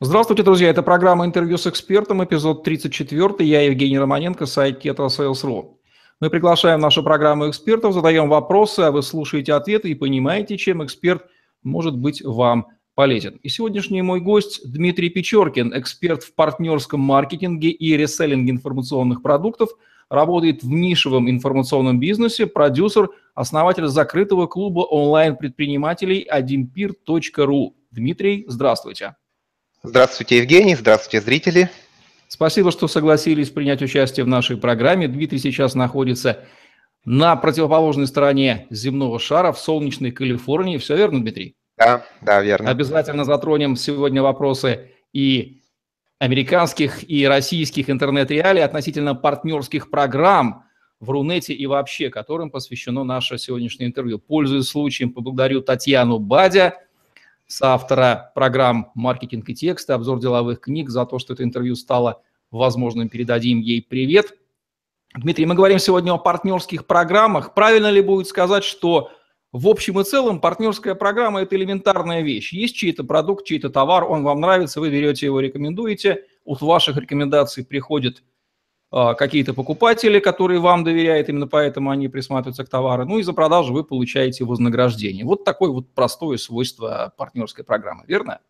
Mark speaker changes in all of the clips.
Speaker 1: Здравствуйте, друзья. Это программа «Интервью с экспертом», эпизод 34. Я Евгений Романенко, сайт KetoSales.ru. Мы приглашаем в нашу программу экспертов, задаем вопросы, а вы слушаете ответы и понимаете, чем эксперт может быть вам полезен. И сегодняшний мой гость Дмитрий Печоркин, эксперт в партнерском маркетинге и реселлинге информационных продуктов, работает в нишевом информационном бизнесе, продюсер, основатель закрытого клуба онлайн-предпринимателей adimpeer.ru. Дмитрий, здравствуйте.
Speaker 2: Здравствуйте, Евгений, здравствуйте, зрители.
Speaker 1: Спасибо, что согласились принять участие в нашей программе. Дмитрий сейчас находится на противоположной стороне земного шара в солнечной Калифорнии. Все верно, Дмитрий?
Speaker 2: Да, да, верно.
Speaker 1: Обязательно затронем сегодня вопросы и американских, и российских интернет-реалий относительно партнерских программ в Рунете и вообще, которым посвящено наше сегодняшнее интервью. Пользуясь случаем, поблагодарю Татьяну Бадя – соавтора программ «Маркетинг и тексты», обзор деловых книг, за то, что это интервью стало возможным. Передадим ей привет. Дмитрий, мы говорим сегодня о партнерских программах. Правильно ли будет сказать, что в общем и целом партнерская программа – это элементарная вещь. Есть чей-то продукт, чей-то товар, он вам нравится, вы берете его, рекомендуете, от ваших рекомендаций приходит какие-то покупатели, которые вам доверяют, именно поэтому они присматриваются к товару. Ну и за продажу вы получаете вознаграждение. Вот такое вот простое свойство партнерской программы, верно?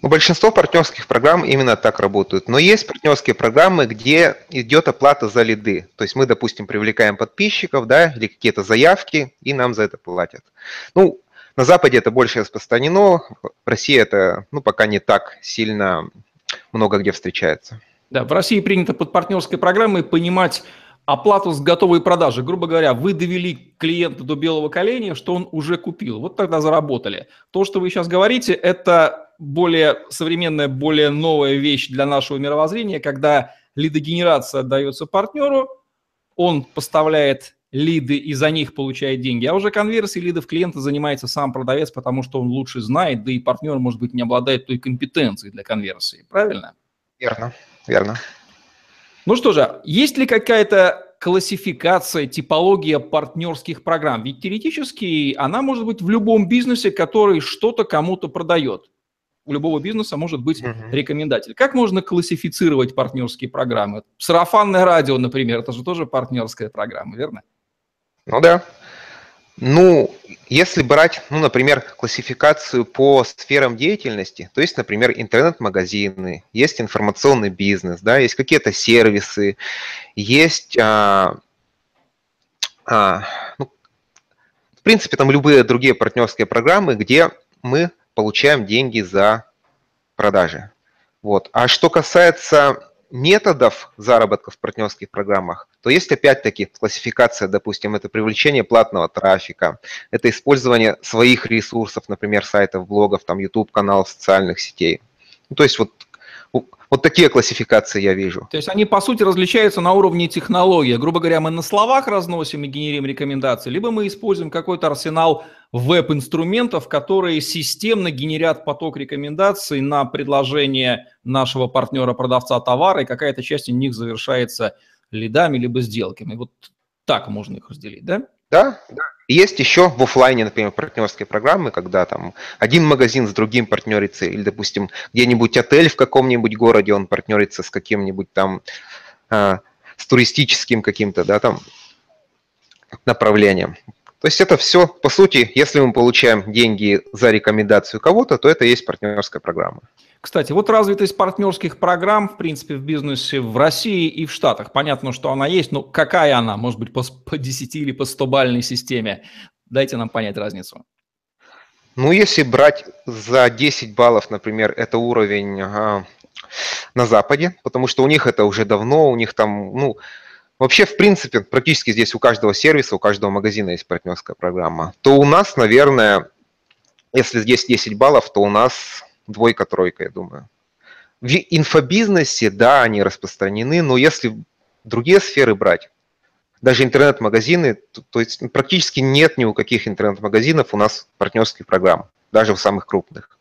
Speaker 2: Ну, большинство партнерских программ именно так работают. Но есть партнерские программы, где идет оплата за лиды. То есть мы, допустим, привлекаем подписчиков, да, или какие-то заявки, и нам за это платят. Ну, на Западе это больше распространено, в России это, ну, пока не так сильно много где встречается.
Speaker 1: Да, в России принято под партнерской программой понимать оплату с готовой продажи. Грубо говоря, вы довели клиента до белого коленя, что он уже купил. Вот тогда заработали. То, что вы сейчас говорите, это более современная, более новая вещь для нашего мировоззрения, когда лидогенерация отдается партнеру, он поставляет лиды и за них получает деньги, а уже конверсией лидов клиента занимается сам продавец, потому что он лучше знает, да и партнер, может быть, не обладает той компетенцией для конверсии. Правильно?
Speaker 2: Верно верно.
Speaker 1: Ну что же, есть ли какая-то классификация, типология партнерских программ? Ведь теоретически она может быть в любом бизнесе, который что-то кому-то продает. У любого бизнеса может быть uh-huh. рекомендатель. Как можно классифицировать партнерские программы? Сарафанное радио, например, это же тоже партнерская программа, верно?
Speaker 2: Ну да. Ну, если брать, ну, например, классификацию по сферам деятельности, то есть, например, интернет-магазины, есть информационный бизнес, да, есть какие-то сервисы, есть, а, а, ну, в принципе, там любые другие партнерские программы, где мы получаем деньги за продажи. Вот. А что касается методов заработка в партнерских программах, то есть опять-таки классификация, допустим, это привлечение платного трафика, это использование своих ресурсов, например, сайтов, блогов, там, YouTube-каналов, социальных сетей. Ну, то есть вот вот такие классификации я вижу.
Speaker 1: То есть они, по сути, различаются на уровне технологии. Грубо говоря, мы на словах разносим и генерим рекомендации, либо мы используем какой-то арсенал веб-инструментов, которые системно генерят поток рекомендаций на предложение нашего партнера-продавца товара, и какая-то часть из них завершается лидами либо сделками. Вот так можно их разделить, да?
Speaker 2: Да. Есть еще в офлайне, например, партнерские программы, когда там один магазин с другим партнерится, или, допустим, где-нибудь отель в каком-нибудь городе, он партнерится с каким-нибудь там, э, с туристическим каким-то, да, там, направлением. То есть это все, по сути, если мы получаем деньги за рекомендацию кого-то, то это и есть партнерская программа.
Speaker 1: Кстати, вот развитость партнерских программ, в принципе, в бизнесе в России и в Штатах. Понятно, что она есть, но какая она? Может быть, по, по 10 или по 100-бальной системе? Дайте нам понять разницу.
Speaker 2: Ну, если брать за 10 баллов, например, это уровень а, на Западе, потому что у них это уже давно, у них там, ну, вообще, в принципе, практически здесь у каждого сервиса, у каждого магазина есть партнерская программа, то у нас, наверное, если здесь 10 баллов, то у нас двойка-тройка, я думаю. В инфобизнесе, да, они распространены, но если другие сферы брать, даже интернет-магазины, то, то есть практически нет ни у каких интернет-магазинов у нас партнерских программ, даже в самых крупных.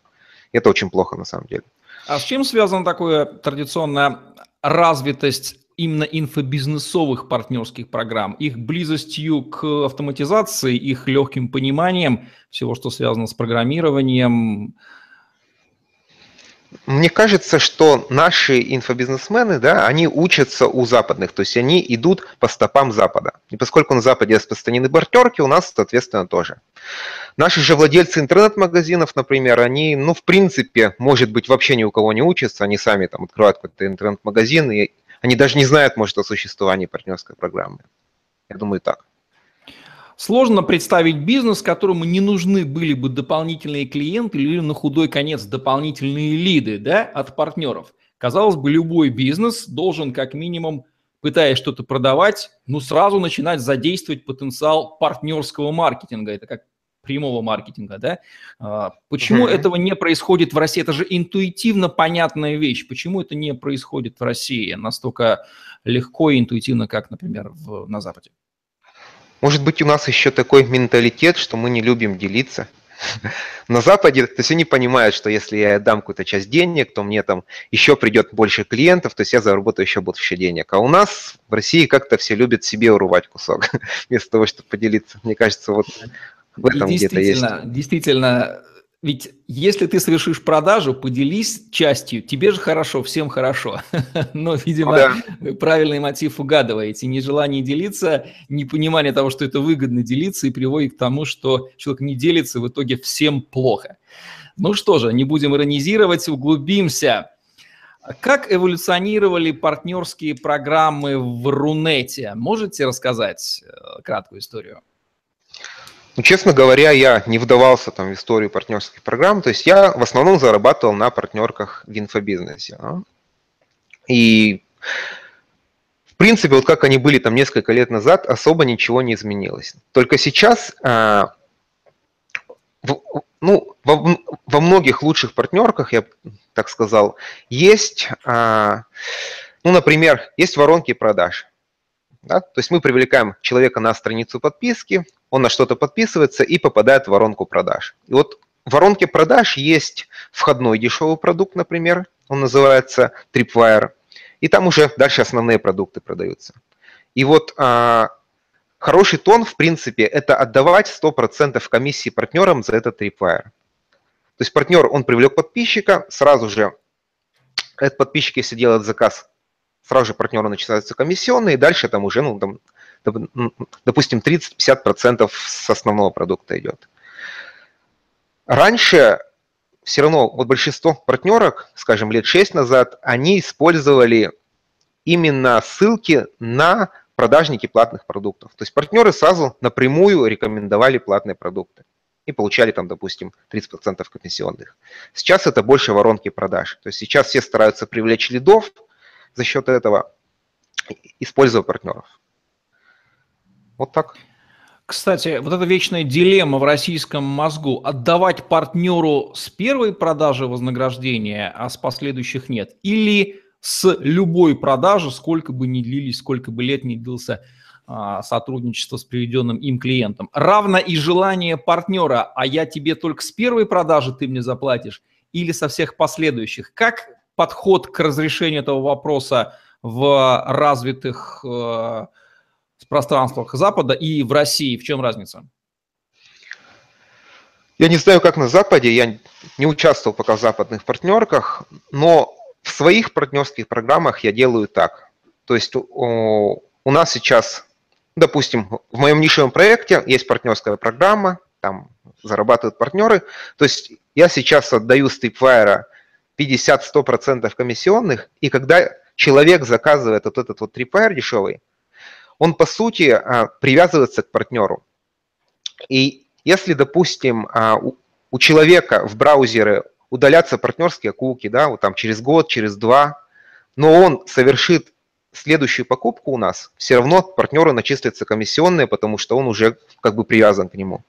Speaker 2: Это очень плохо на самом деле.
Speaker 1: А с чем связана такая традиционная развитость именно инфобизнесовых партнерских программ, их близостью к автоматизации, их легким пониманием всего, что связано с программированием,
Speaker 2: мне кажется, что наши инфобизнесмены, да, они учатся у западных, то есть они идут по стопам Запада. И поскольку на Западе распространены партнерки, у нас, соответственно, тоже. Наши же владельцы интернет-магазинов, например, они, ну, в принципе, может быть, вообще ни у кого не учатся, они сами там открывают какой-то интернет-магазин, и они даже не знают, может, о существовании партнерской программы. Я думаю, так.
Speaker 1: Сложно представить бизнес, которому не нужны были бы дополнительные клиенты или на худой конец дополнительные лиды да, от партнеров. Казалось бы, любой бизнес должен как минимум, пытаясь что-то продавать, ну сразу начинать задействовать потенциал партнерского маркетинга. Это как прямого маркетинга, да? А, почему mm-hmm. этого не происходит в России? Это же интуитивно понятная вещь. Почему это не происходит в России настолько легко и интуитивно, как, например, в, на Западе?
Speaker 2: Может быть, у нас еще такой менталитет, что мы не любим делиться. На Западе, то есть они понимают, что если я дам какую-то часть денег, то мне там еще придет больше клиентов, то есть я заработаю еще больше денег. А у нас в России как-то все любят себе урывать кусок, вместо того, чтобы поделиться. Мне кажется, вот в этом где-то есть.
Speaker 1: Действительно, ведь если ты совершишь продажу, поделись частью, тебе же хорошо, всем хорошо. Но, видимо, да. вы правильный мотив угадываете. Нежелание делиться, непонимание того, что это выгодно делиться, и приводит к тому, что человек не делится, в итоге всем плохо. Ну что же, не будем иронизировать, углубимся. Как эволюционировали партнерские программы в Рунете? Можете рассказать э, краткую историю?
Speaker 2: Ну, честно говоря, я не вдавался там в историю партнерских программ, то есть я в основном зарабатывал на партнерках в инфобизнесе. Да? И в принципе, вот как они были там несколько лет назад, особо ничего не изменилось. Только сейчас, а, в, ну, во, во многих лучших партнерках, я так сказал, есть, а, ну, например, есть воронки продаж. Да? То есть мы привлекаем человека на страницу подписки, он на что-то подписывается и попадает в воронку продаж. И вот в воронке продаж есть входной дешевый продукт, например, он называется Tripwire, и там уже дальше основные продукты продаются. И вот а, хороший тон, в принципе, это отдавать 100% комиссии партнерам за этот Tripwire. То есть партнер, он привлек подписчика, сразу же этот подписчик, если делает заказ сразу же партнеру начисляются комиссионные, и дальше там уже, ну, там, допустим, 30-50% с основного продукта идет. Раньше все равно вот большинство партнерок, скажем, лет 6 назад, они использовали именно ссылки на продажники платных продуктов. То есть партнеры сразу напрямую рекомендовали платные продукты и получали там, допустим, 30% комиссионных. Сейчас это больше воронки продаж. То есть сейчас все стараются привлечь лидов, за счет этого, используя партнеров. Вот так.
Speaker 1: Кстати, вот эта вечная дилемма в российском мозгу – отдавать партнеру с первой продажи вознаграждения, а с последующих нет, или с любой продажи, сколько бы ни длились, сколько бы лет ни длился а, сотрудничество с приведенным им клиентом. Равно и желание партнера, а я тебе только с первой продажи ты мне заплатишь, или со всех последующих. Как подход к разрешению этого вопроса в развитых э, пространствах Запада и в России? В чем разница?
Speaker 2: Я не знаю, как на Западе, я не участвовал пока в западных партнерках, но в своих партнерских программах я делаю так. То есть у, нас сейчас, допустим, в моем нишевом проекте есть партнерская программа, там зарабатывают партнеры. То есть я сейчас отдаю Streetwire 50-100% комиссионных, и когда человек заказывает вот этот вот трипайр дешевый, он по сути а, привязывается к партнеру. И если, допустим, а, у человека в браузере удалятся партнерские куки, да, вот там через год, через два, но он совершит следующую покупку у нас, все равно партнеру начислятся комиссионные, потому что он уже как бы привязан к нему.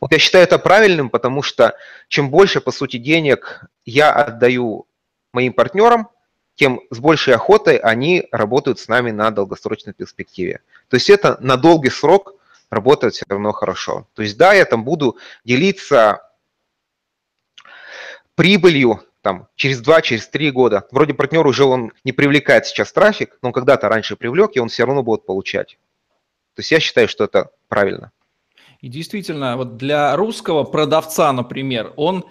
Speaker 2: Вот я считаю это правильным, потому что чем больше, по сути, денег я отдаю моим партнерам, тем с большей охотой они работают с нами на долгосрочной перспективе. То есть это на долгий срок работает все равно хорошо. То есть да, я там буду делиться прибылью там, через 2, через 3 года. Вроде партнер уже он не привлекает сейчас трафик, но когда-то раньше привлек, и он все равно будет получать. То есть я считаю, что это правильно.
Speaker 1: И действительно, вот для русского продавца, например, он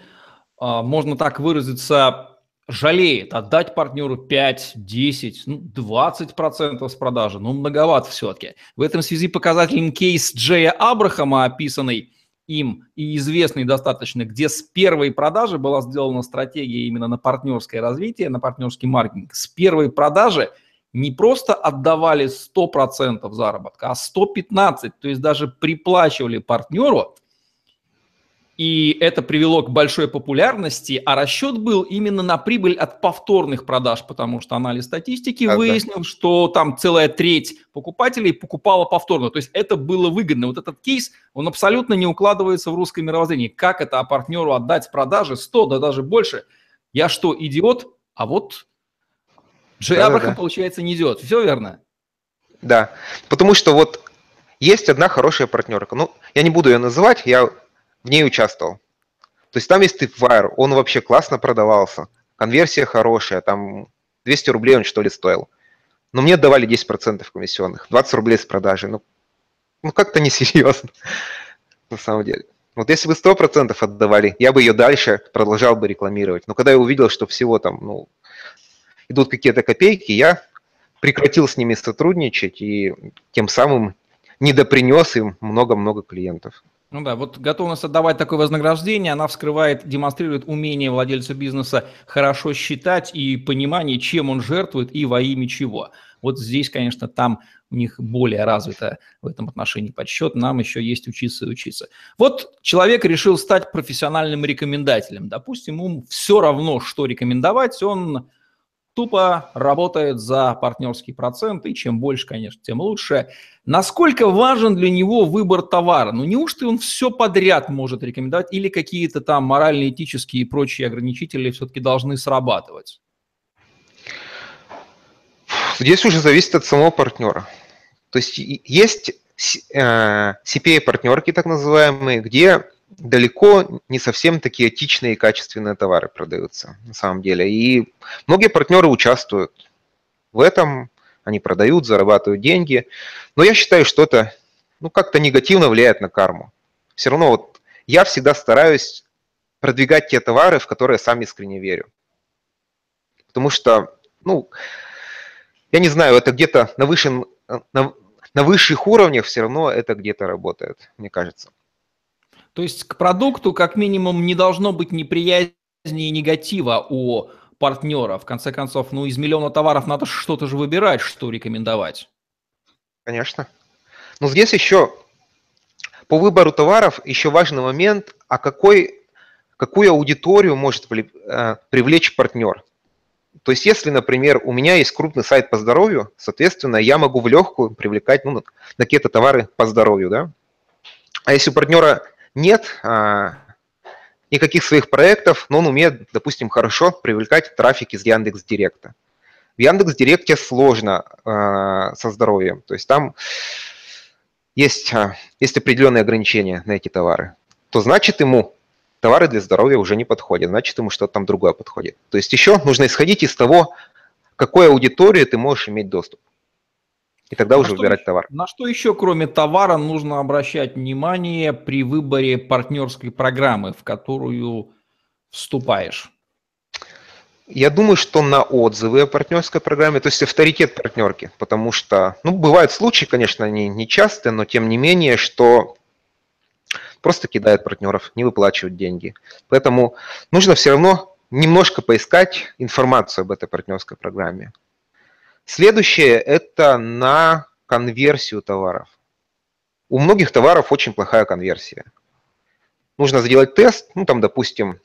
Speaker 1: а, можно так выразиться, жалеет отдать партнеру 5, 10, ну, 20% с продажи, ну, многовато все-таки. В этом связи показателен кейс Джея Абрахама, описанный им и известный достаточно, где с первой продажи была сделана стратегия именно на партнерское развитие, на партнерский маркетинг. С первой продажи не просто отдавали 100% заработка, а 115%, то есть даже приплачивали партнеру и это привело к большой популярности, а расчет был именно на прибыль от повторных продаж, потому что анализ статистики а, выяснил, да. что там целая треть покупателей покупала повторно. То есть это было выгодно. Вот этот кейс, он абсолютно не укладывается в русское мировоззрение. Как это а партнеру отдать с продажи 100, да даже больше? Я что, идиот? А вот Джей да, Абрахам, да. получается, не идиот. Все верно?
Speaker 2: Да, потому что вот есть одна хорошая партнерка. Ну, я не буду ее называть, я в ней участвовал. То есть там есть Tripwire, он вообще классно продавался, конверсия хорошая, там 200 рублей он что ли стоил. Но мне давали 10% комиссионных, 20 рублей с продажи. Ну, ну как-то несерьезно, на самом деле. Вот если бы 100% отдавали, я бы ее дальше продолжал бы рекламировать. Но когда я увидел, что всего там, ну, идут какие-то копейки, я прекратил с ними сотрудничать и тем самым недопринес им много-много клиентов.
Speaker 1: Ну да, вот готовность отдавать такое вознаграждение, она вскрывает, демонстрирует умение владельца бизнеса хорошо считать и понимание, чем он жертвует и во имя чего. Вот здесь, конечно, там у них более развито в этом отношении подсчет, нам еще есть учиться и учиться. Вот человек решил стать профессиональным рекомендателем. Допустим, ему все равно, что рекомендовать, он тупо работает за партнерский процент, и чем больше, конечно, тем лучше. Насколько важен для него выбор товара? Ну, неужто он все подряд может рекомендовать, или какие-то там моральные, этические и прочие ограничители все-таки должны срабатывать?
Speaker 2: Здесь уже зависит от самого партнера. То есть есть CPA-партнерки, так называемые, где далеко не совсем такие этичные и качественные товары продаются на самом деле. И многие партнеры участвуют в этом, они продают, зарабатывают деньги. Но я считаю, что это ну, как-то негативно влияет на карму. Все равно вот я всегда стараюсь продвигать те товары, в которые сам искренне верю. Потому что, ну, я не знаю, это где-то на, высшем, на, на высших уровнях все равно это где-то работает, мне кажется.
Speaker 1: То есть к продукту как минимум не должно быть неприязни и негатива у партнера. В конце концов, ну из миллиона товаров надо что-то же выбирать, что рекомендовать.
Speaker 2: Конечно. Но здесь еще по выбору товаров еще важный момент, а какой, какую аудиторию может э, привлечь партнер. То есть, если, например, у меня есть крупный сайт по здоровью, соответственно, я могу в легкую привлекать ну, на какие-то товары по здоровью, да. А если у партнера нет а, никаких своих проектов, но он умеет, допустим, хорошо привлекать трафик из Яндекс Директа. В Яндекс Директе сложно а, со здоровьем, то есть там есть, а, есть определенные ограничения на эти товары. То значит ему товары для здоровья уже не подходят, значит ему что-то там другое подходит. То есть еще нужно исходить из того, какой аудитории ты можешь иметь доступ. И тогда на уже выбирать еще, товар.
Speaker 1: На что еще, кроме товара, нужно обращать внимание при выборе партнерской программы, в которую вступаешь?
Speaker 2: Я думаю, что на отзывы о партнерской программе, то есть авторитет партнерки, потому что, ну, бывают случаи, конечно, они не частые, но тем не менее, что просто кидают партнеров, не выплачивают деньги. Поэтому нужно все равно немножко поискать информацию об этой партнерской программе. Следующее – это на конверсию товаров. У многих товаров очень плохая конверсия. Нужно сделать тест, ну там, допустим,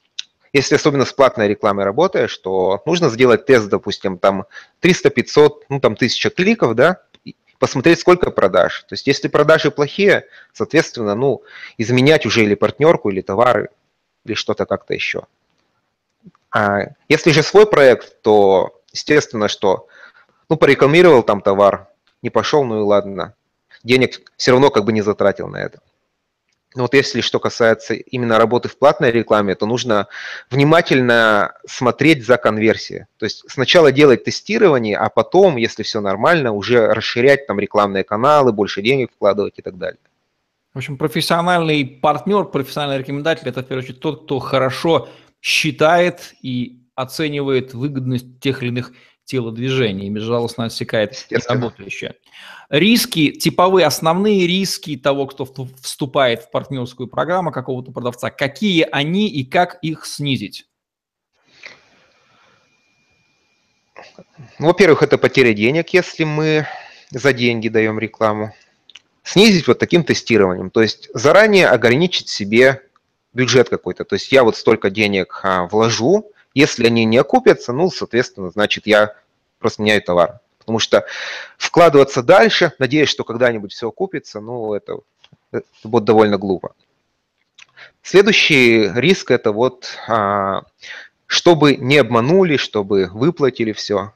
Speaker 2: если особенно с платной рекламой работаешь, то нужно сделать тест, допустим, там 300-500, ну там 1000 кликов, да, посмотреть, сколько продаж. То есть если продажи плохие, соответственно, ну, изменять уже или партнерку, или товары, или что-то как-то еще. А если же свой проект, то естественно, что ну, порекламировал там товар, не пошел, ну и ладно. Денег все равно как бы не затратил на это. Но вот если что касается именно работы в платной рекламе, то нужно внимательно смотреть за конверсией. То есть сначала делать тестирование, а потом, если все нормально, уже расширять там рекламные каналы, больше денег вкладывать и так далее.
Speaker 1: В общем, профессиональный партнер, профессиональный рекомендатель – это, в первую очередь, тот, кто хорошо считает и оценивает выгодность тех или иных телодвижений и безжалостно отсекает работающее. Риски, типовые, основные риски того, кто вступает в партнерскую программу какого-то продавца, какие они и как их снизить?
Speaker 2: Ну, во-первых, это потеря денег, если мы за деньги даем рекламу. Снизить вот таким тестированием, то есть заранее ограничить себе бюджет какой-то. То есть я вот столько денег а, вложу, если они не окупятся, ну, соответственно, значит, я просто меняю товар. Потому что вкладываться дальше, надеясь, что когда-нибудь все окупится, ну, это, это будет довольно глупо. Следующий риск – это вот, а, чтобы не обманули, чтобы выплатили все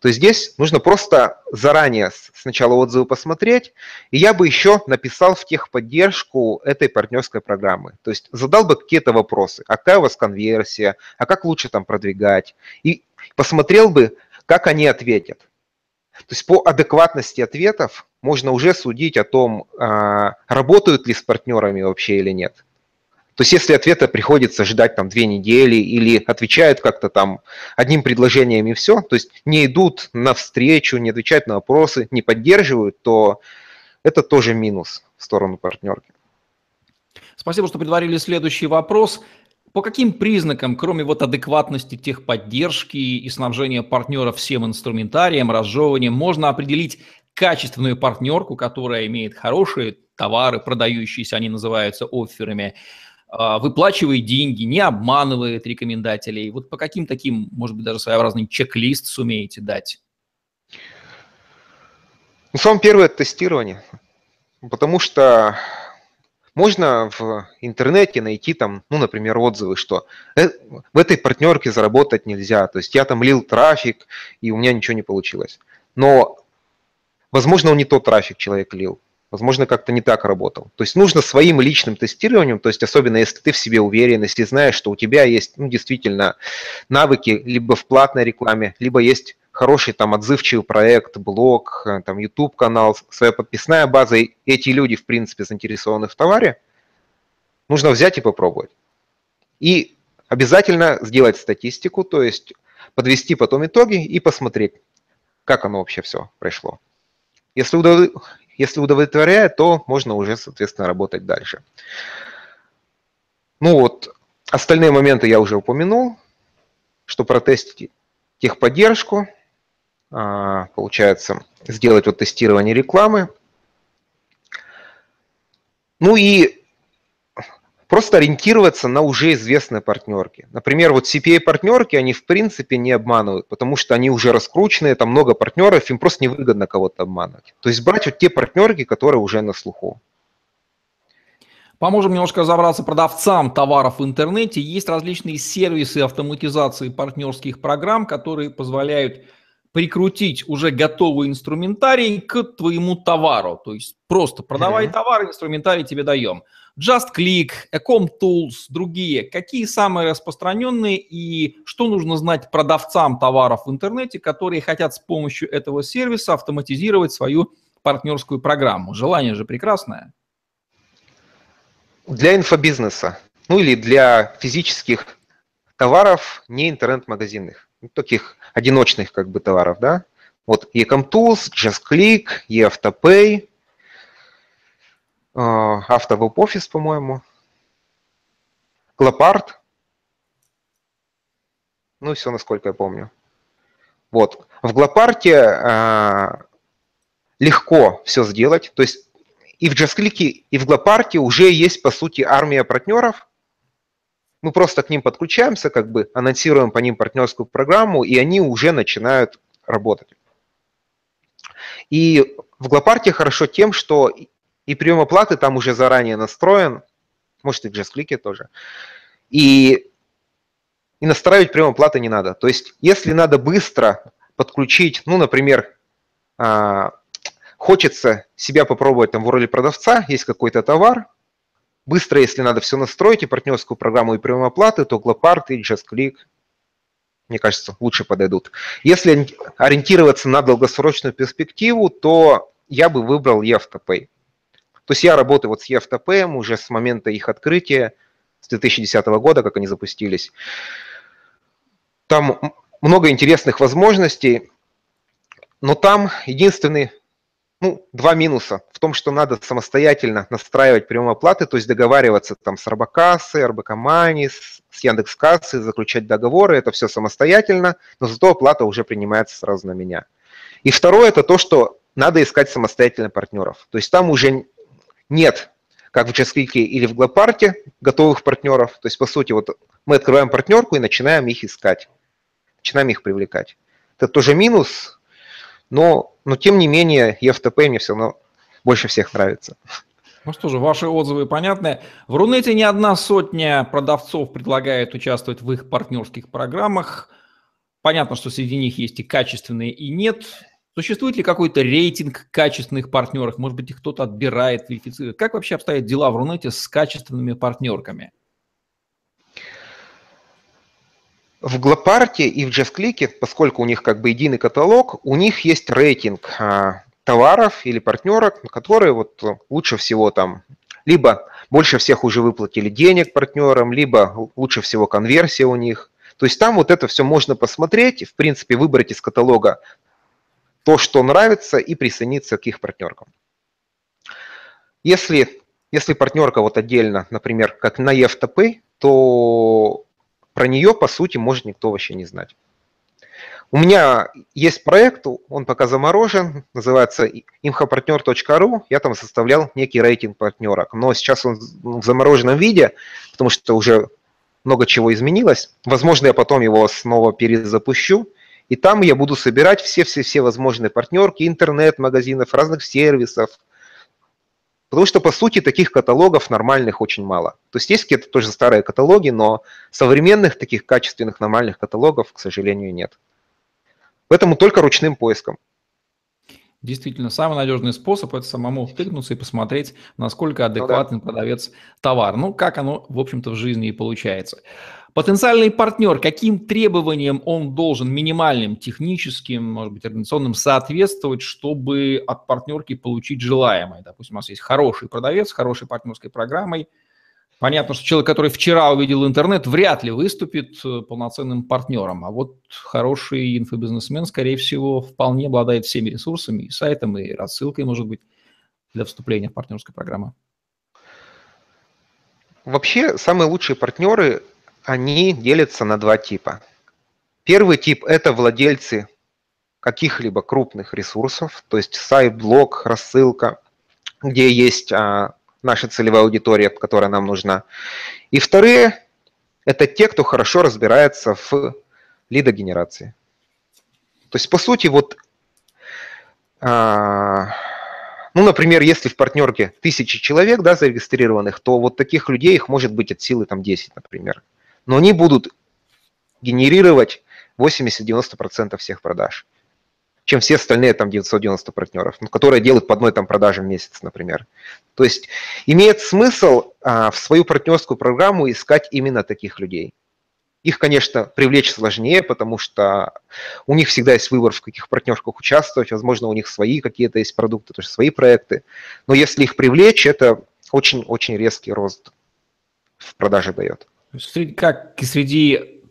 Speaker 2: то здесь нужно просто заранее сначала отзывы посмотреть, и я бы еще написал в техподдержку этой партнерской программы. То есть задал бы какие-то вопросы, а какая у вас конверсия, а как лучше там продвигать, и посмотрел бы, как они ответят. То есть по адекватности ответов можно уже судить о том, а, работают ли с партнерами вообще или нет. То есть если ответа приходится ждать там две недели или отвечают как-то там одним предложением и все, то есть не идут навстречу, не отвечают на вопросы, не поддерживают, то это тоже минус в сторону партнерки.
Speaker 1: Спасибо, что предварили следующий вопрос. По каким признакам, кроме вот адекватности техподдержки и снабжения партнеров всем инструментарием, разжевыванием, можно определить качественную партнерку, которая имеет хорошие товары, продающиеся, они называются офферами, выплачивает деньги, не обманывает рекомендателей. Вот по каким таким, может быть, даже своеобразный чек-лист сумеете дать?
Speaker 2: Ну, самое первое – это тестирование. Потому что можно в интернете найти там, ну, например, отзывы, что э, в этой партнерке заработать нельзя. То есть я там лил трафик, и у меня ничего не получилось. Но, возможно, он не тот трафик человек лил возможно, как-то не так работал. То есть нужно своим личным тестированием, то есть особенно если ты в себе уверен, если знаешь, что у тебя есть ну, действительно навыки либо в платной рекламе, либо есть хороший там отзывчивый проект, блог, э, там YouTube канал, своя подписная база, и эти люди в принципе заинтересованы в товаре, нужно взять и попробовать. И обязательно сделать статистику, то есть подвести потом итоги и посмотреть, как оно вообще все прошло. Если, если удовлетворяет, то можно уже, соответственно, работать дальше. Ну вот, остальные моменты я уже упомянул, что протестить техподдержку, а, получается, сделать вот тестирование рекламы. Ну и просто ориентироваться на уже известные партнерки. Например, вот CPA-партнерки, они в принципе не обманывают, потому что они уже раскрученные, там много партнеров, им просто невыгодно кого-то обманывать. То есть брать вот те партнерки, которые уже на слуху.
Speaker 1: Поможем немножко разобраться продавцам товаров в интернете. Есть различные сервисы автоматизации партнерских программ, которые позволяют прикрутить уже готовый инструментарий к твоему товару. То есть просто продавай mm-hmm. товар, инструментарий тебе даем. Just Click, Ecom Tools, другие. Какие самые распространенные и что нужно знать продавцам товаров в интернете, которые хотят с помощью этого сервиса автоматизировать свою партнерскую программу? Желание же прекрасное.
Speaker 2: Для инфобизнеса, ну или для физических товаров, не интернет-магазинных, ну, таких одиночных как бы товаров, да? Вот Ecom Tools, Just Click, eAutoPay, Автовеб-офис, по-моему, Клопарт, ну и все, насколько я помню. Вот. В Глопарте а, легко все сделать, то есть и в JustClick, и в Глопарте уже есть, по сути, армия партнеров. Мы просто к ним подключаемся, как бы анонсируем по ним партнерскую программу, и они уже начинают работать. И в Глопарте хорошо тем, что и прием оплаты там уже заранее настроен, может и в JustClick тоже. И, и настраивать прием оплаты не надо. То есть, если надо быстро подключить, ну, например, а, хочется себя попробовать там в роли продавца, есть какой-то товар, быстро, если надо все настроить, и партнерскую программу, и прием оплаты, то Glopart и JustClick, мне кажется, лучше подойдут. Если ориентироваться на долгосрочную перспективу, то я бы выбрал eAutoPay. То есть я работаю вот с EFTP уже с момента их открытия. с 2010 года, как они запустились. Там много интересных возможностей, но там единственный ну, два минуса в том, что надо самостоятельно настраивать прием оплаты, то есть договариваться там с Робокассой, РБК Мани, с, с Яндекс.Кассой, заключать договоры, это все самостоятельно, но зато оплата уже принимается сразу на меня. И второе, это то, что надо искать самостоятельно партнеров. То есть там уже нет, как в JustClick или в Глопарте, готовых партнеров. То есть, по сути, вот мы открываем партнерку и начинаем их искать, начинаем их привлекать. Это тоже минус, но, но тем не менее, EFTP мне все равно больше всех нравится.
Speaker 1: Ну что же, ваши отзывы понятны. В Рунете не одна сотня продавцов предлагает участвовать в их партнерских программах. Понятно, что среди них есть и качественные, и нет. Существует ли какой-то рейтинг качественных партнеров? Может быть, их кто-то отбирает, верифицирует? Как вообще обстоят дела в Рунете с качественными партнерками?
Speaker 2: В Глопарте и в JustClick, поскольку у них как бы единый каталог, у них есть рейтинг а, товаров или партнерок, которые вот лучше всего там либо больше всех уже выплатили денег партнерам, либо лучше всего конверсия у них. То есть там вот это все можно посмотреть, в принципе, выбрать из каталога то, что нравится, и присоединиться к их партнеркам. Если, если партнерка вот отдельно, например, как на EFTP, то про нее, по сути, может никто вообще не знать. У меня есть проект, он пока заморожен, называется imhopartner.ru. Я там составлял некий рейтинг партнерок, но сейчас он в замороженном виде, потому что уже много чего изменилось. Возможно, я потом его снова перезапущу, и там я буду собирать все-все-все возможные партнерки интернет-магазинов, разных сервисов, Потому что, по сути, таких каталогов нормальных очень мало. То есть есть какие-то тоже старые каталоги, но современных таких качественных нормальных каталогов, к сожалению, нет. Поэтому только ручным поиском.
Speaker 1: Действительно, самый надежный способ – это самому тыкнуться и посмотреть, насколько адекватный ну, да. продавец товар. Ну, как оно, в общем-то, в жизни и получается. Потенциальный партнер, каким требованиям он должен минимальным, техническим, может быть, организационным соответствовать, чтобы от партнерки получить желаемое? Допустим, у нас есть хороший продавец с хорошей партнерской программой. Понятно, что человек, который вчера увидел интернет, вряд ли выступит э, полноценным партнером. А вот хороший инфобизнесмен, скорее всего, вполне обладает всеми ресурсами, и сайтом, и рассылкой, может быть, для вступления в партнерскую программу.
Speaker 2: Вообще, самые лучшие партнеры они делятся на два типа. Первый тип – это владельцы каких-либо крупных ресурсов, то есть сайт, блог, рассылка, где есть а, наша целевая аудитория, которая нам нужна. И вторые – это те, кто хорошо разбирается в лидогенерации. То есть, по сути, вот, а, ну, например, если в партнерке тысячи человек да, зарегистрированных, то вот таких людей их может быть от силы там 10, например но они будут генерировать 80-90% всех продаж, чем все остальные там 990 партнеров, ну, которые делают по одной там продаже в месяц, например. То есть имеет смысл а, в свою партнерскую программу искать именно таких людей. Их, конечно, привлечь сложнее, потому что у них всегда есть выбор, в каких партнерках участвовать. Возможно, у них свои какие-то есть продукты, тоже свои проекты. Но если их привлечь, это очень-очень резкий рост в продаже дает.
Speaker 1: Среди, как среди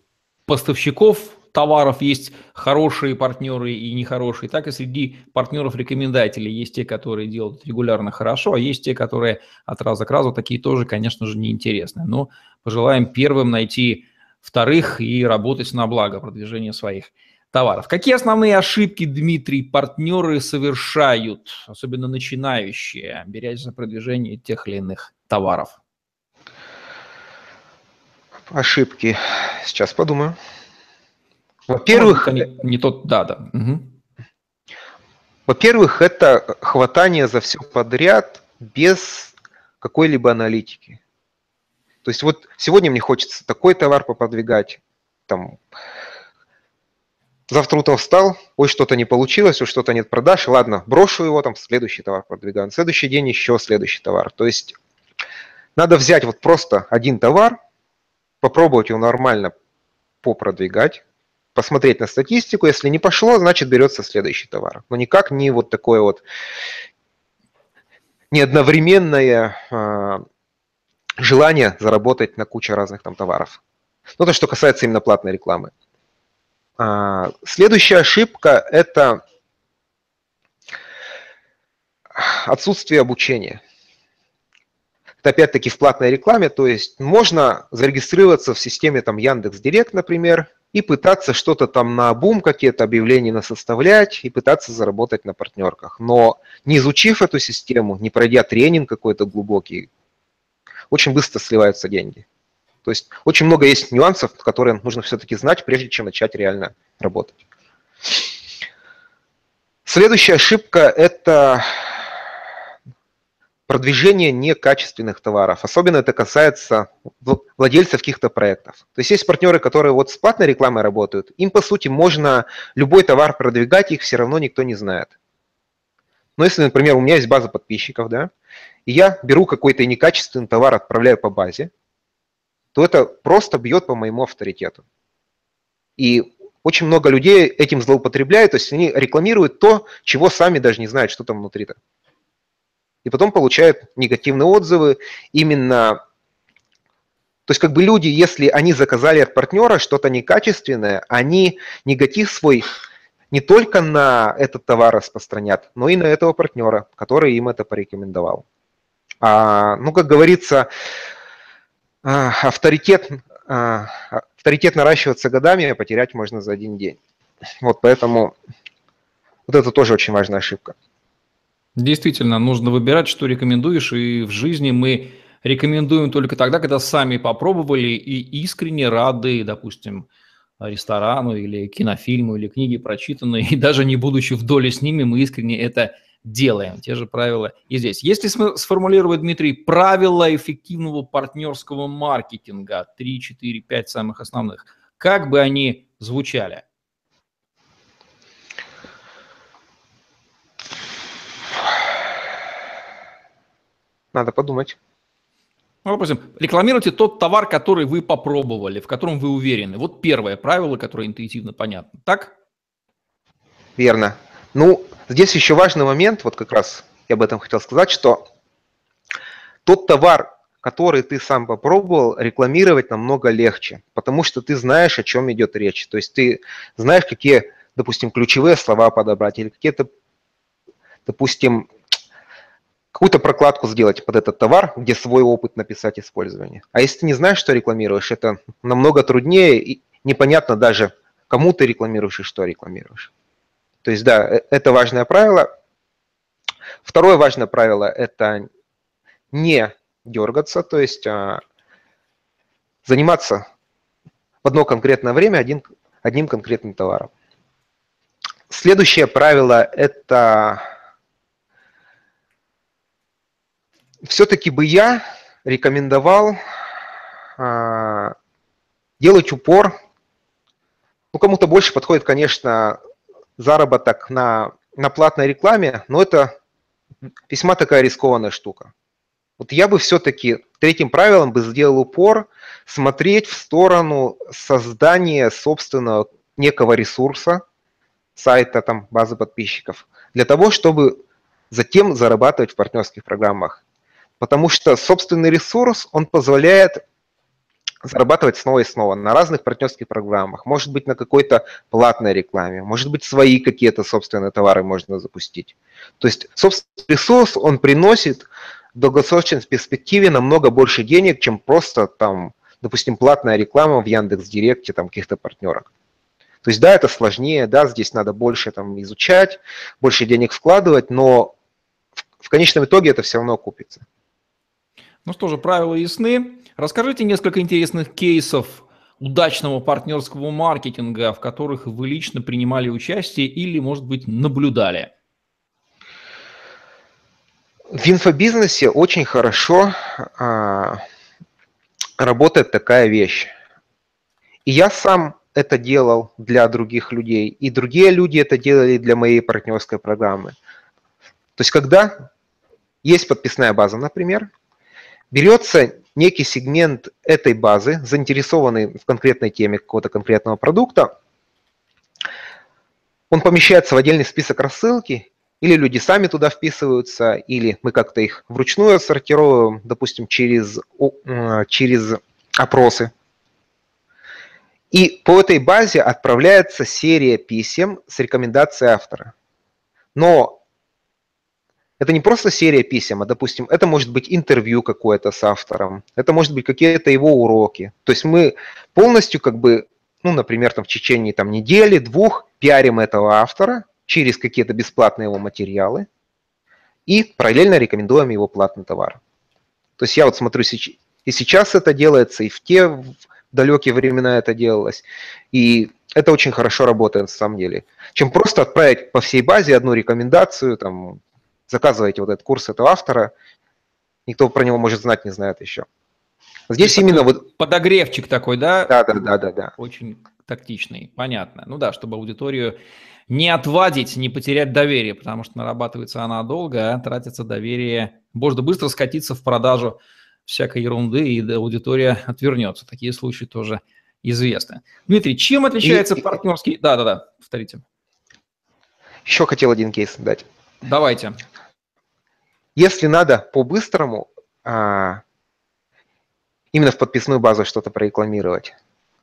Speaker 1: поставщиков товаров есть хорошие партнеры и нехорошие, так и среди партнеров-рекомендателей есть те, которые делают регулярно хорошо, а есть те, которые от раза к разу такие тоже, конечно же, неинтересны. Но пожелаем первым найти вторых и работать на благо продвижения своих товаров. Какие основные ошибки, Дмитрий, партнеры совершают, особенно начинающие, берясь за продвижение тех или иных товаров?
Speaker 2: Ошибки. Сейчас подумаю. Во-первых...
Speaker 1: Не, не тот, да, да. Угу.
Speaker 2: Во-первых, это хватание за все подряд без какой-либо аналитики. То есть вот сегодня мне хочется такой товар поподвигать, там, завтра утром встал, ой, что-то не получилось, ой, что-то нет продаж, ладно, брошу его, там, следующий товар продвигаю, на следующий день еще следующий товар. То есть надо взять вот просто один товар, попробовать его нормально попродвигать, посмотреть на статистику. Если не пошло, значит берется следующий товар. Но никак не вот такое вот не одновременное а, желание заработать на куче разных там товаров. Ну, то, что касается именно платной рекламы. А, следующая ошибка – это отсутствие обучения. Это опять-таки в платной рекламе, то есть можно зарегистрироваться в системе там Яндекс Директ, например, и пытаться что-то там на бум, какие-то объявления насоставлять и пытаться заработать на партнерках. Но не изучив эту систему, не пройдя тренинг какой-то глубокий, очень быстро сливаются деньги. То есть очень много есть нюансов, которые нужно все-таки знать, прежде чем начать реально работать. Следующая ошибка – это продвижение некачественных товаров. Особенно это касается владельцев каких-то проектов. То есть есть партнеры, которые вот с платной рекламой работают. Им, по сути, можно любой товар продвигать, их все равно никто не знает. Но если, например, у меня есть база подписчиков, да, и я беру какой-то некачественный товар, отправляю по базе, то это просто бьет по моему авторитету. И очень много людей этим злоупотребляют, то есть они рекламируют то, чего сами даже не знают, что там внутри-то и потом получают негативные отзывы именно то есть как бы люди, если они заказали от партнера что-то некачественное, они негатив свой не только на этот товар распространят, но и на этого партнера, который им это порекомендовал. А, ну, как говорится, а, авторитет, а, авторитет наращивается годами, а потерять можно за один день. Вот поэтому вот это тоже очень важная ошибка.
Speaker 1: Действительно, нужно выбирать, что рекомендуешь, и в жизни мы рекомендуем только тогда, когда сами попробовали и искренне рады, допустим, ресторану или кинофильму или книге прочитанной, и даже не будучи в доле с ними, мы искренне это делаем. Те же правила и здесь. Если сформулировать, Дмитрий, правила эффективного партнерского маркетинга, 3, 4, 5 самых основных, как бы они звучали?
Speaker 2: Надо подумать.
Speaker 1: Ну, допустим, рекламируйте тот товар, который вы попробовали, в котором вы уверены. Вот первое правило, которое интуитивно понятно. Так?
Speaker 2: Верно. Ну, здесь еще важный момент, вот как раз я об этом хотел сказать, что тот товар, который ты сам попробовал, рекламировать намного легче, потому что ты знаешь, о чем идет речь. То есть ты знаешь, какие, допустим, ключевые слова подобрать или какие-то, допустим, какую-то прокладку сделать под этот товар, где свой опыт написать использования. А если ты не знаешь, что рекламируешь, это намного труднее и непонятно даже, кому ты рекламируешь и что рекламируешь. То есть, да, э, это важное правило. Второе важное правило – это не дергаться, то есть а, заниматься в одно конкретное время один, одним конкретным товаром. Следующее правило – это все-таки бы я рекомендовал а, делать упор. Ну, кому-то больше подходит, конечно, заработок на, на платной рекламе, но это весьма такая рискованная штука. Вот я бы все-таки третьим правилом бы сделал упор смотреть в сторону создания собственного некого ресурса, сайта, там, базы подписчиков, для того, чтобы затем зарабатывать в партнерских программах. Потому что собственный ресурс, он позволяет зарабатывать снова и снова на разных партнерских программах, может быть, на какой-то платной рекламе, может быть, свои какие-то собственные товары можно запустить. То есть собственный ресурс, он приносит в долгосрочной перспективе намного больше денег, чем просто там, допустим, платная реклама в Яндекс Директе, там, каких-то партнерах. То есть, да, это сложнее, да, здесь надо больше там изучать, больше денег вкладывать, но в конечном итоге это все равно окупится.
Speaker 1: Ну что же, правила ясны. Расскажите несколько интересных кейсов удачного партнерского маркетинга, в которых вы лично принимали участие или, может быть, наблюдали.
Speaker 2: В инфобизнесе очень хорошо а, работает такая вещь. И я сам это делал для других людей, и другие люди это делали для моей партнерской программы. То есть, когда есть подписная база, например, Берется некий сегмент этой базы, заинтересованный в конкретной теме какого-то конкретного продукта, он помещается в отдельный список рассылки, или люди сами туда вписываются, или мы как-то их вручную сортируем, допустим, через, через опросы. И по этой базе отправляется серия писем с рекомендацией автора. Но это не просто серия писем, а, допустим, это может быть интервью какое-то с автором, это может быть какие-то его уроки. То есть мы полностью как бы, ну, например, там в течение там, недели, двух пиарим этого автора через какие-то бесплатные его материалы и параллельно рекомендуем его платный товар. То есть я вот смотрю, и сейчас это делается, и в те далекие времена это делалось. И это очень хорошо работает на самом деле. Чем просто отправить по всей базе одну рекомендацию, там, заказываете вот этот курс этого автора, никто про него, может, знать не знает еще.
Speaker 1: Здесь Это именно вот... Подогревчик такой, да?
Speaker 2: Да, да, да, да, да.
Speaker 1: Очень тактичный, понятно. Ну да, чтобы аудиторию не отвадить, не потерять доверие, потому что нарабатывается она долго, а тратится доверие, можно быстро скатиться в продажу всякой ерунды, и аудитория отвернется. Такие случаи тоже известны. Дмитрий, чем отличается и, партнерский... Да-да-да, повторите.
Speaker 2: Еще хотел один кейс дать.
Speaker 1: Давайте.
Speaker 2: Если надо по-быстрому а, именно в подписную базу что-то прорекламировать,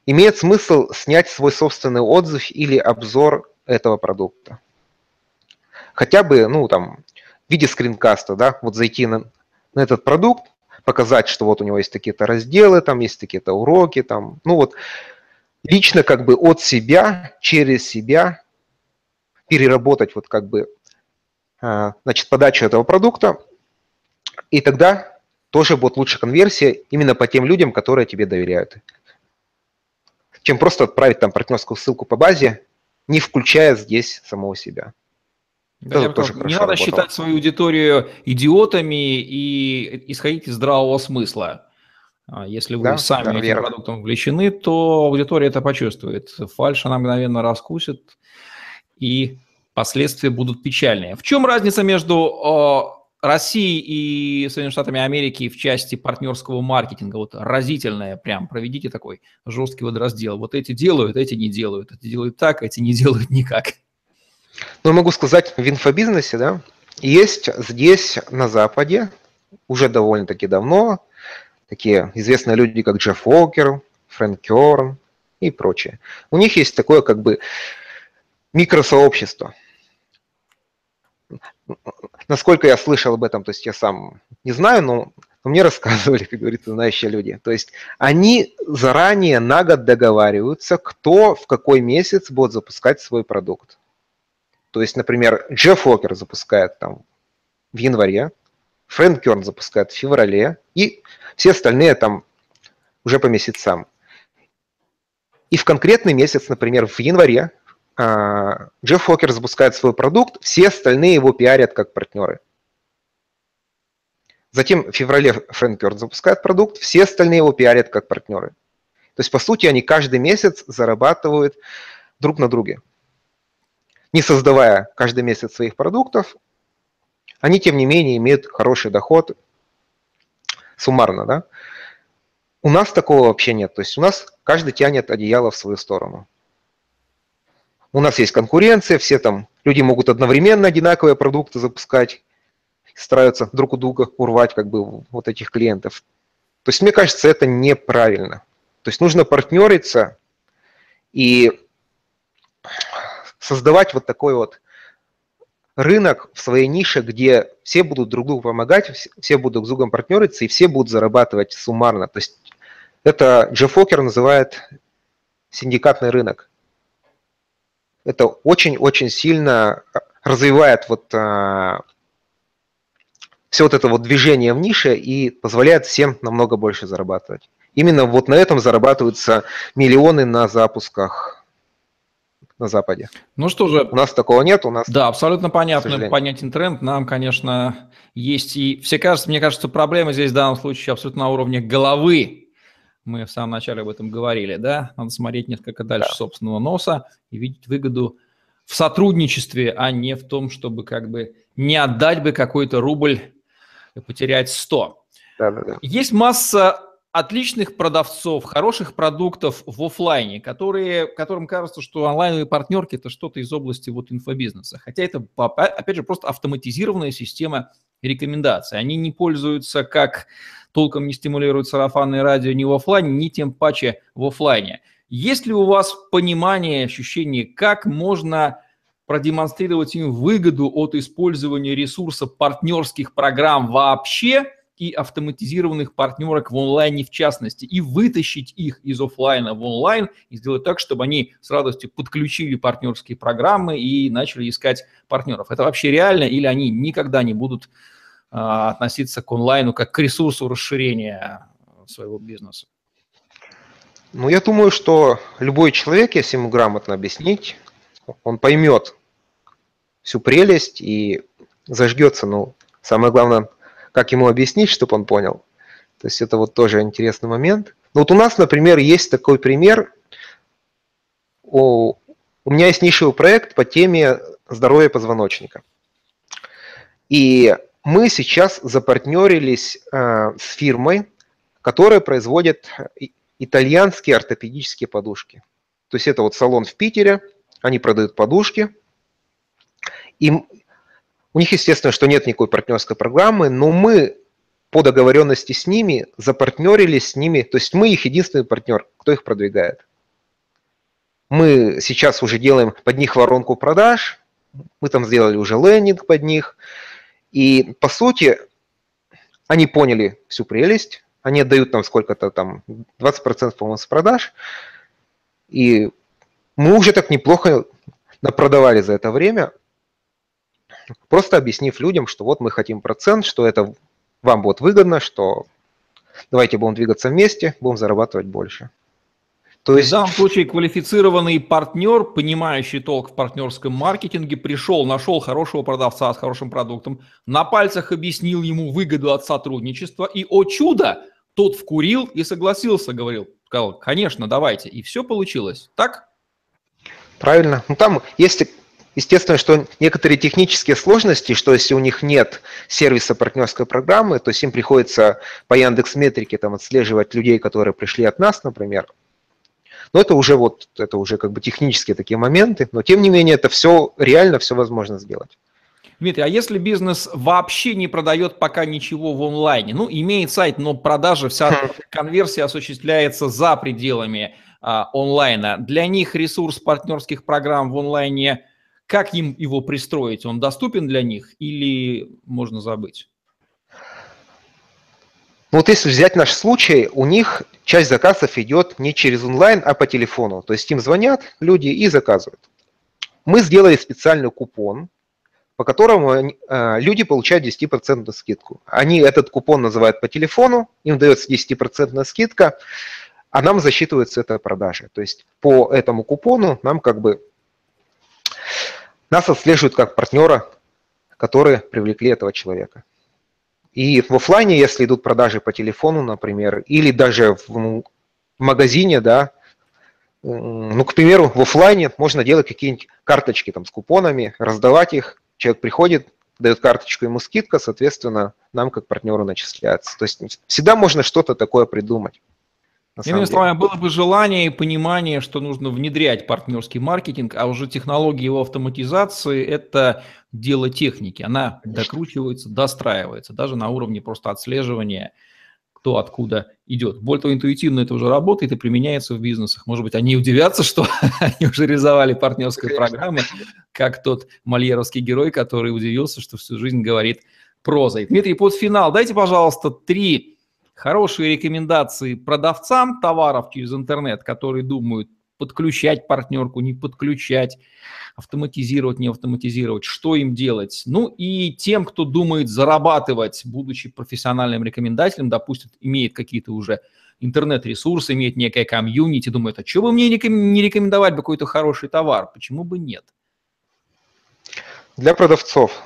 Speaker 2: имеет смысл снять свой собственный отзыв или обзор этого продукта. Хотя бы, ну, там, в виде скринкаста, да, вот зайти на, на этот продукт, показать, что вот у него есть такие-то разделы, там есть такие-то уроки, там, ну вот, лично как бы от себя, через себя переработать вот как бы значит, подачу этого продукта, и тогда тоже будет лучше конверсия именно по тем людям, которые тебе доверяют. Чем просто отправить там партнерскую ссылку по базе, не включая здесь самого себя.
Speaker 1: Да, тоже не надо работало. считать свою аудиторию идиотами и исходить из здравого смысла. А если вы да, сами да, этим верно. продуктом увлечены, то аудитория это почувствует. Фальш она мгновенно раскусит, и последствия будут печальные. В чем разница между Россией и Соединенными Штатами Америки в части партнерского маркетинга? Вот разительное прям, проведите такой жесткий водораздел. Вот эти делают, эти не делают. Эти делают так, эти не делают никак.
Speaker 2: Ну, могу сказать, в инфобизнесе, да, есть здесь, на Западе, уже довольно-таки давно, такие известные люди, как Джефф Уокер, Фрэнк Керн и прочее. У них есть такое как бы микросообщество – насколько я слышал об этом, то есть я сам не знаю, но, но мне рассказывали, как говорится, знающие люди. То есть они заранее на год договариваются, кто в какой месяц будет запускать свой продукт. То есть, например, Джефф Уокер запускает там в январе, Фрэнк Керн запускает в феврале, и все остальные там уже по месяцам. И в конкретный месяц, например, в январе Джефф Фокер запускает свой продукт, все остальные его пиарят как партнеры. Затем в феврале Фрэнк Кёрд запускает продукт, все остальные его пиарят как партнеры. То есть, по сути, они каждый месяц зарабатывают друг на друге. Не создавая каждый месяц своих продуктов, они, тем не менее, имеют хороший доход суммарно. Да? У нас такого вообще нет. То есть у нас каждый тянет одеяло в свою сторону. У нас есть конкуренция, все там, люди могут одновременно одинаковые продукты запускать, стараются друг у друга урвать как бы вот этих клиентов. То есть мне кажется, это неправильно. То есть нужно партнериться и создавать вот такой вот рынок в своей нише, где все будут друг другу помогать, все будут с другом партнериться, и все будут зарабатывать суммарно. То есть это Джефф Фокер называет синдикатный рынок это очень-очень сильно развивает вот а, все вот это вот движение в нише и позволяет всем намного больше зарабатывать. Именно вот на этом зарабатываются миллионы на запусках на Западе.
Speaker 1: Ну что же.
Speaker 2: У нас такого нет, у нас...
Speaker 1: Да, абсолютно понятно, понятен тренд. Нам, конечно, есть и... Все кажется, мне кажется, проблема здесь в данном случае абсолютно на уровне головы мы в самом начале об этом говорили, да, надо смотреть несколько дальше да. собственного носа и видеть выгоду в сотрудничестве, а не в том, чтобы как бы не отдать бы какой-то рубль и потерять 100. Да, да, да. Есть масса отличных продавцов, хороших продуктов в офлайне, которые, которым кажется, что онлайновые партнерки – это что-то из области вот инфобизнеса. Хотя это, опять же, просто автоматизированная система рекомендаций. Они не пользуются, как толком не стимулируют сарафанное радио ни в офлайне, ни тем паче в офлайне. Есть ли у вас понимание, ощущение, как можно продемонстрировать им выгоду от использования ресурсов партнерских программ вообще – и автоматизированных партнерок в онлайне в частности, и вытащить их из офлайна в онлайн и сделать так, чтобы они с радостью подключили партнерские программы и начали искать партнеров. Это вообще реально или они никогда не будут относиться к онлайну как к ресурсу расширения своего бизнеса?
Speaker 2: Ну, я думаю, что любой человек, если ему грамотно объяснить, он поймет всю прелесть и зажгется. Ну, самое главное, как ему объяснить, чтобы он понял. То есть это вот тоже интересный момент. Ну вот у нас, например, есть такой пример. У, у меня есть нишевый проект по теме здоровья позвоночника. И мы сейчас запартнерились э, с фирмой, которая производит итальянские ортопедические подушки. То есть это вот салон в Питере, они продают подушки. И у них, естественно, что нет никакой партнерской программы, но мы по договоренности с ними запартнерились с ними, то есть мы их единственный партнер, кто их продвигает. Мы сейчас уже делаем под них воронку продаж, мы там сделали уже лендинг под них, и по сути они поняли всю прелесть, они отдают нам сколько-то там, 20% по-моему с продаж, и мы уже так неплохо напродавали за это время, Просто объяснив людям, что вот мы хотим процент, что это вам будет выгодно, что давайте будем двигаться вместе, будем зарабатывать больше.
Speaker 1: То есть... В данном случае квалифицированный партнер, понимающий толк в партнерском маркетинге, пришел, нашел хорошего продавца с хорошим продуктом, на пальцах объяснил ему выгоду от сотрудничества, и, о чудо, тот вкурил и согласился, говорил, сказал, конечно, давайте. И все получилось, так?
Speaker 2: Правильно. Ну, там, если Естественно, что некоторые технические сложности, что если у них нет сервиса партнерской программы, то есть им приходится по Яндекс Метрике там отслеживать людей, которые пришли от нас, например. Но это уже вот, это уже как бы технические такие моменты, но тем не менее это все реально, все возможно сделать.
Speaker 1: Дмитрий, а если бизнес вообще не продает пока ничего в онлайне, ну, имеет сайт, но продажа, вся хм. конверсия осуществляется за пределами а, онлайна, для них ресурс партнерских программ в онлайне – как им его пристроить? Он доступен для них или можно забыть?
Speaker 2: Ну, вот если взять наш случай, у них часть заказов идет не через онлайн, а по телефону. То есть им звонят люди и заказывают. Мы сделали специальный купон, по которому э, люди получают 10% скидку. Они этот купон называют по телефону, им дается 10% скидка, а нам засчитывается эта продажа. То есть по этому купону нам как бы нас отслеживают как партнера, которые привлекли этого человека. И в офлайне, если идут продажи по телефону, например, или даже в магазине, да, ну, к примеру, в офлайне можно делать какие-нибудь карточки там с купонами, раздавать их. Человек приходит, дает карточку, ему скидка, соответственно, нам как партнеру начисляется. То есть всегда можно что-то такое придумать.
Speaker 1: Иными словами, было бы желание и понимание, что нужно внедрять партнерский маркетинг, а уже технология его автоматизации – это дело техники. Она Конечно. докручивается, достраивается, даже на уровне просто отслеживания, кто откуда идет. Более того, интуитивно это уже работает и применяется в бизнесах. Может быть, они удивятся, что они уже реализовали партнерские программы, как тот мольеровский герой, который удивился, что всю жизнь говорит прозой. Дмитрий, под финал дайте, пожалуйста, три хорошие рекомендации продавцам товаров через интернет, которые думают подключать партнерку, не подключать, автоматизировать, не автоматизировать, что им делать. Ну и тем, кто думает зарабатывать, будучи профессиональным рекомендателем, допустим, имеет какие-то уже интернет-ресурсы, имеет некое комьюнити, думает, а что бы мне не рекомендовать какой-то хороший товар? Почему бы нет?
Speaker 2: Для продавцов.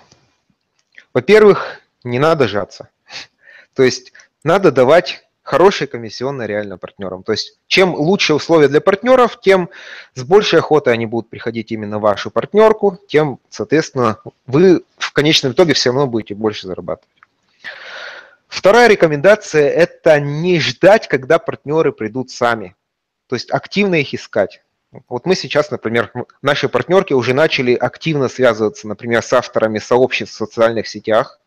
Speaker 2: Во-первых, не надо жаться. То есть надо давать хорошие комиссионные реально партнерам. То есть чем лучше условия для партнеров, тем с большей охотой они будут приходить именно в вашу партнерку, тем, соответственно, вы в конечном итоге все равно будете больше зарабатывать. Вторая рекомендация – это не ждать, когда партнеры придут сами. То есть активно их искать. Вот мы сейчас, например, наши партнерки уже начали активно связываться, например, с авторами сообществ в социальных сетях.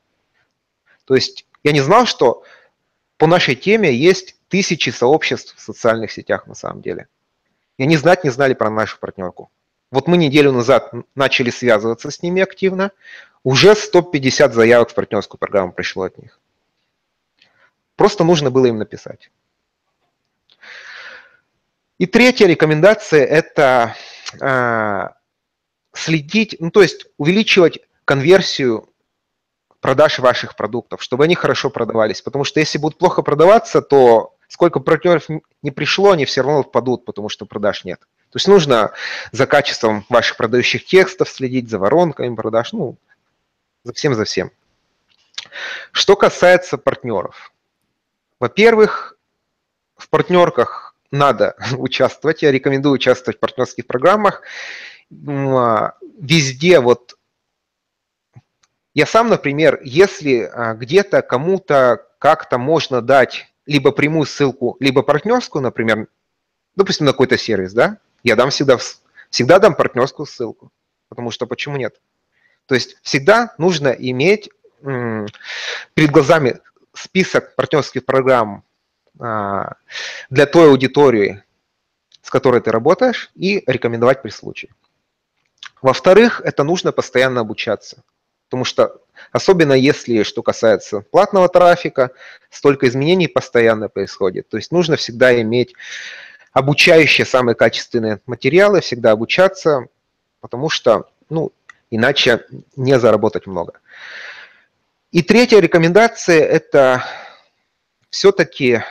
Speaker 2: То есть я не знал, что по нашей теме есть тысячи сообществ в социальных сетях на самом деле. И они знать не знали про нашу партнерку. Вот мы неделю назад начали связываться с ними активно, уже 150 заявок в партнерскую программу пришло от них. Просто нужно было им написать. И третья рекомендация – это э, следить, ну то есть увеличивать конверсию продаж ваших продуктов, чтобы они хорошо продавались. Потому что если будут плохо продаваться, то сколько партнеров не пришло, они все равно впадут, потому что продаж нет. То есть нужно за качеством ваших продающих текстов следить, за воронками продаж, ну, за всем, за всем. Что касается партнеров. Во-первых, в партнерках надо участвовать. Я рекомендую участвовать в партнерских программах. А, везде вот я сам, например, если а, где-то кому-то как-то можно дать либо прямую ссылку, либо партнерскую, например, допустим, на какой-то сервис, да, я дам всегда, всегда дам партнерскую ссылку, потому что почему нет? То есть всегда нужно иметь перед глазами список партнерских программ а, для той аудитории, с которой ты работаешь, и рекомендовать при случае. Во-вторых, это нужно постоянно обучаться. Потому что, особенно если, что касается платного трафика, столько изменений постоянно происходит. То есть нужно всегда иметь обучающие самые качественные материалы, всегда обучаться, потому что, ну, иначе не заработать много. И третья рекомендация – это все-таки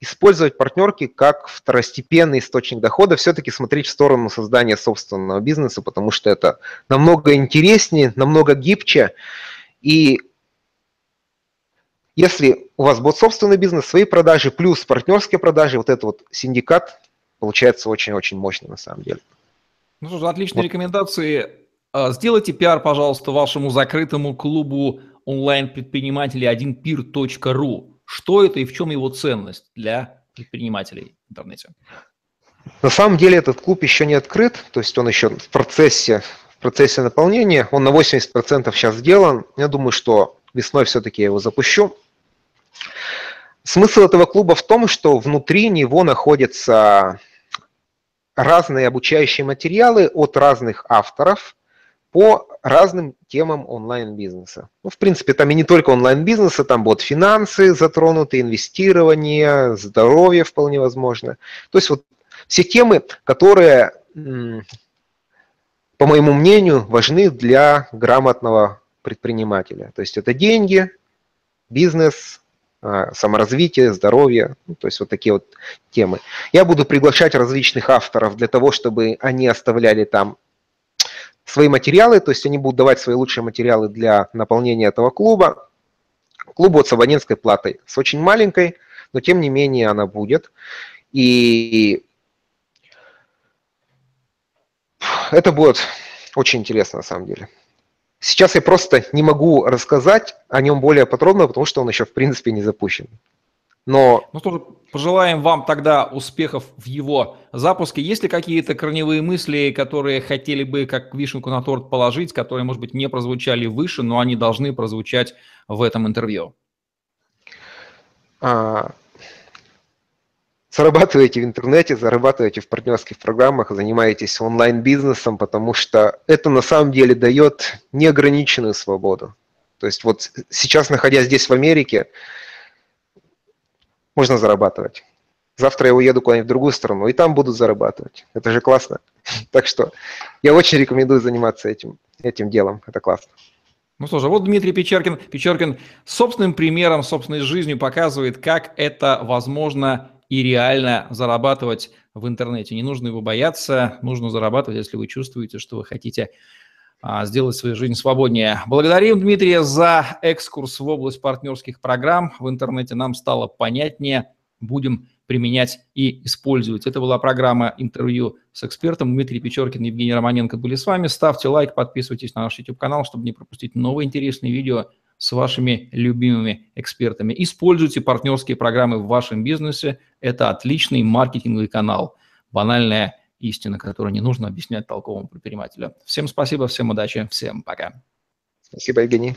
Speaker 2: использовать партнерки как второстепенный источник дохода, все-таки смотреть в сторону создания собственного бизнеса, потому что это намного интереснее, намного гибче. И если у вас будет собственный бизнес, свои продажи, плюс партнерские продажи, вот этот вот синдикат получается очень-очень мощный на самом деле.
Speaker 1: Ну что ж, отличные вот. рекомендации. А, сделайте пиар, пожалуйста, вашему закрытому клубу онлайн-предпринимателей 1pir.ru. Что это и в чем его ценность для предпринимателей в интернете?
Speaker 2: На самом деле этот клуб еще не открыт, то есть он еще в процессе, в процессе наполнения, он на 80% сейчас сделан. Я думаю, что весной все-таки я его запущу. Смысл этого клуба в том, что внутри него находятся разные обучающие материалы от разных авторов, по разным темам онлайн-бизнеса. Ну, в принципе, там и не только онлайн-бизнеса, там будут финансы затронуты, инвестирование, здоровье вполне возможно. То есть вот все темы, которые, по моему мнению, важны для грамотного предпринимателя. То есть это деньги, бизнес, а, саморазвитие, здоровье, ну, то есть вот такие вот темы. Я буду приглашать различных авторов для того, чтобы они оставляли там свои материалы, то есть они будут давать свои лучшие материалы для наполнения этого клуба. Клуб вот с абонентской платой, с очень маленькой, но тем не менее она будет. И это будет очень интересно на самом деле. Сейчас я просто не могу рассказать о нем более подробно, потому что он еще в принципе не запущен.
Speaker 1: Но... Ну что же, пожелаем вам тогда успехов в его запуске. Есть ли какие-то корневые мысли, которые хотели бы как вишенку на торт положить, которые, может быть, не прозвучали выше, но они должны прозвучать в этом интервью?
Speaker 2: А, зарабатываете в интернете, зарабатываете в партнерских программах, занимаетесь онлайн-бизнесом, потому что это на самом деле дает неограниченную свободу. То есть вот сейчас, находясь здесь в Америке, можно зарабатывать. Завтра я уеду куда-нибудь в другую страну, и там буду зарабатывать. Это же классно. Так что я очень рекомендую заниматься этим, этим делом. Это классно.
Speaker 1: Ну что же, вот Дмитрий Печеркин, Печеркин собственным примером, собственной жизнью показывает, как это возможно и реально зарабатывать в интернете. Не нужно его бояться, нужно зарабатывать, если вы чувствуете, что вы хотите сделать свою жизнь свободнее. Благодарим Дмитрия за экскурс в область партнерских программ. В интернете нам стало понятнее. Будем применять и использовать. Это была программа интервью с экспертом. Дмитрий Печоркин, Евгений Романенко были с вами. Ставьте лайк, подписывайтесь на наш YouTube-канал, чтобы не пропустить новые интересные видео. с вашими любимыми экспертами. Используйте партнерские программы в вашем бизнесе. Это отличный маркетинговый канал. Банальная истина, которую не нужно объяснять толковому предпринимателю. Всем спасибо, всем удачи, всем пока.
Speaker 2: Спасибо, Евгений.